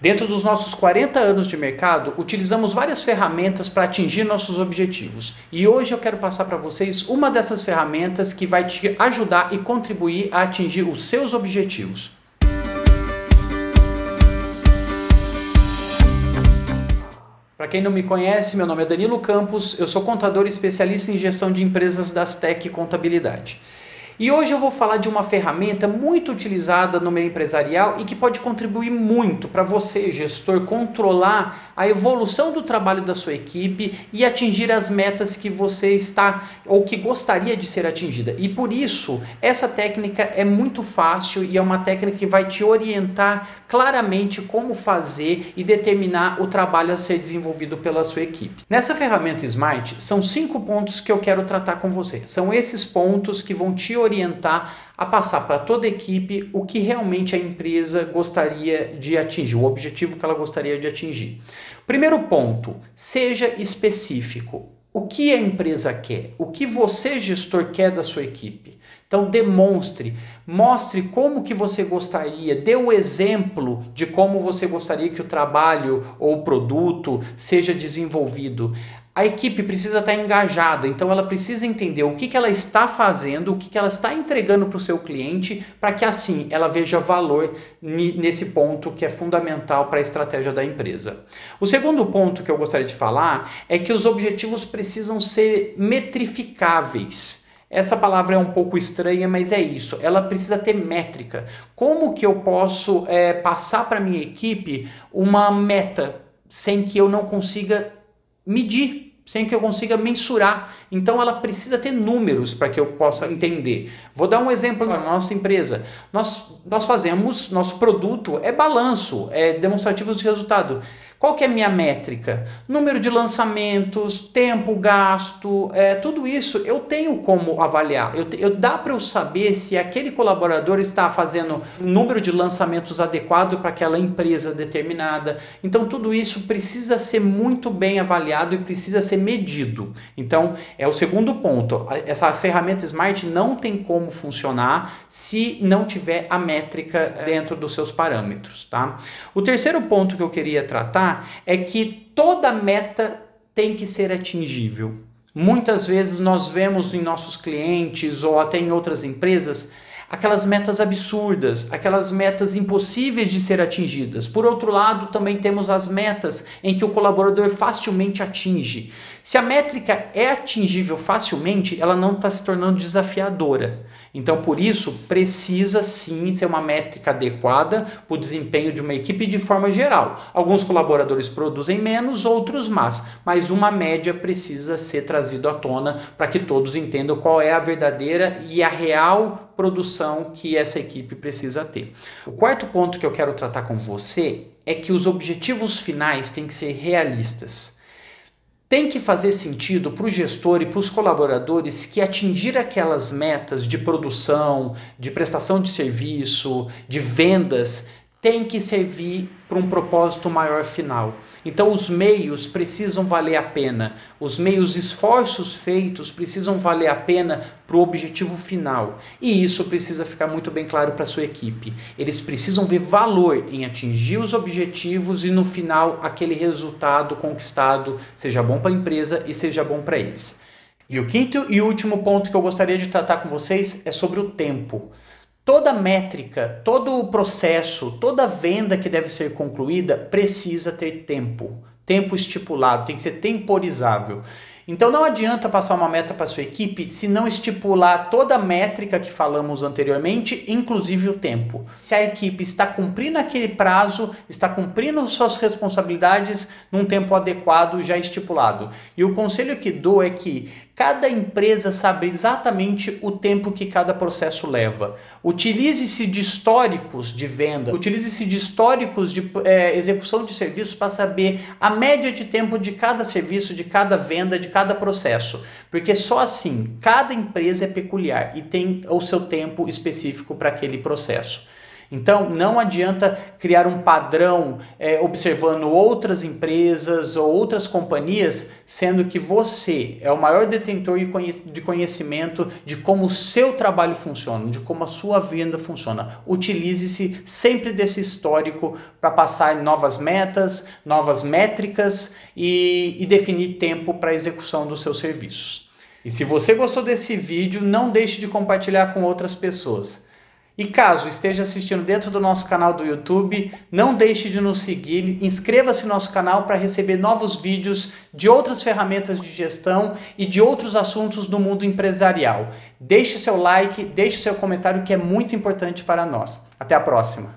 Dentro dos nossos 40 anos de mercado, utilizamos várias ferramentas para atingir nossos objetivos. E hoje eu quero passar para vocês uma dessas ferramentas que vai te ajudar e contribuir a atingir os seus objetivos. Para quem não me conhece, meu nome é Danilo Campos, eu sou contador especialista em gestão de empresas das Tech Contabilidade. E hoje eu vou falar de uma ferramenta muito utilizada no meio empresarial e que pode contribuir muito para você, gestor, controlar a evolução do trabalho da sua equipe e atingir as metas que você está ou que gostaria de ser atingida. E por isso, essa técnica é muito fácil e é uma técnica que vai te orientar claramente como fazer e determinar o trabalho a ser desenvolvido pela sua equipe. Nessa ferramenta Smart, são cinco pontos que eu quero tratar com você. São esses pontos que vão te orientar orientar a passar para toda a equipe o que realmente a empresa gostaria de atingir, o objetivo que ela gostaria de atingir. Primeiro ponto, seja específico. O que a empresa quer? O que você, gestor, quer da sua equipe? Então demonstre, mostre como que você gostaria, dê o exemplo de como você gostaria que o trabalho ou o produto seja desenvolvido a equipe precisa estar engajada, então ela precisa entender o que, que ela está fazendo, o que, que ela está entregando para o seu cliente, para que assim ela veja valor nesse ponto que é fundamental para a estratégia da empresa. O segundo ponto que eu gostaria de falar é que os objetivos precisam ser metrificáveis. Essa palavra é um pouco estranha, mas é isso. Ela precisa ter métrica. Como que eu posso é, passar para minha equipe uma meta sem que eu não consiga medir sem que eu consiga mensurar. Então ela precisa ter números para que eu possa entender. Vou dar um exemplo na nossa empresa. Nós, nós fazemos, nosso produto é balanço, é demonstrativos de resultado. Qual que é a minha métrica? Número de lançamentos, tempo gasto, é, tudo isso eu tenho como avaliar. Eu, eu dá para eu saber se aquele colaborador está fazendo número de lançamentos adequado para aquela empresa determinada. Então tudo isso precisa ser muito bem avaliado e precisa ser medido. Então é o segundo ponto. Essa ferramenta Smart não tem como funcionar se não tiver a métrica dentro dos seus parâmetros, tá? O terceiro ponto que eu queria tratar é que toda meta tem que ser atingível. Muitas vezes nós vemos em nossos clientes ou até em outras empresas aquelas metas absurdas, aquelas metas impossíveis de ser atingidas. Por outro lado, também temos as metas em que o colaborador facilmente atinge. Se a métrica é atingível facilmente, ela não está se tornando desafiadora. Então, por isso, precisa sim ser uma métrica adequada para o desempenho de uma equipe de forma geral. Alguns colaboradores produzem menos, outros mais, mas uma média precisa ser trazida à tona para que todos entendam qual é a verdadeira e a real produção que essa equipe precisa ter. O quarto ponto que eu quero tratar com você é que os objetivos finais têm que ser realistas. Tem que fazer sentido para o gestor e para os colaboradores que atingir aquelas metas de produção, de prestação de serviço, de vendas, tem que servir para um propósito maior final. Então os meios precisam valer a pena, os meios esforços feitos precisam valer a pena para o objetivo final. E isso precisa ficar muito bem claro para a sua equipe. Eles precisam ver valor em atingir os objetivos e no final aquele resultado conquistado seja bom para a empresa e seja bom para eles. E o quinto e último ponto que eu gostaria de tratar com vocês é sobre o tempo. Toda métrica, todo o processo, toda venda que deve ser concluída precisa ter tempo, tempo estipulado, tem que ser temporizável. Então não adianta passar uma meta para sua equipe se não estipular toda a métrica que falamos anteriormente, inclusive o tempo. Se a equipe está cumprindo aquele prazo, está cumprindo suas responsabilidades num tempo adequado já estipulado. E o conselho que dou é que cada empresa sabe exatamente o tempo que cada processo leva. Utilize-se de históricos de venda, utilize-se de históricos de é, execução de serviços para saber a média de tempo de cada serviço, de cada venda, de cada processo. Porque só assim, cada empresa é peculiar e tem o seu tempo específico para aquele processo. Então, não adianta criar um padrão é, observando outras empresas ou outras companhias, sendo que você é o maior detentor de conhecimento de como o seu trabalho funciona, de como a sua venda funciona. Utilize-se sempre desse histórico para passar novas metas, novas métricas e, e definir tempo para a execução dos seus serviços. E se você gostou desse vídeo, não deixe de compartilhar com outras pessoas. E caso esteja assistindo dentro do nosso canal do YouTube, não deixe de nos seguir, inscreva-se no nosso canal para receber novos vídeos de outras ferramentas de gestão e de outros assuntos do mundo empresarial. Deixe seu like, deixe seu comentário que é muito importante para nós. Até a próxima!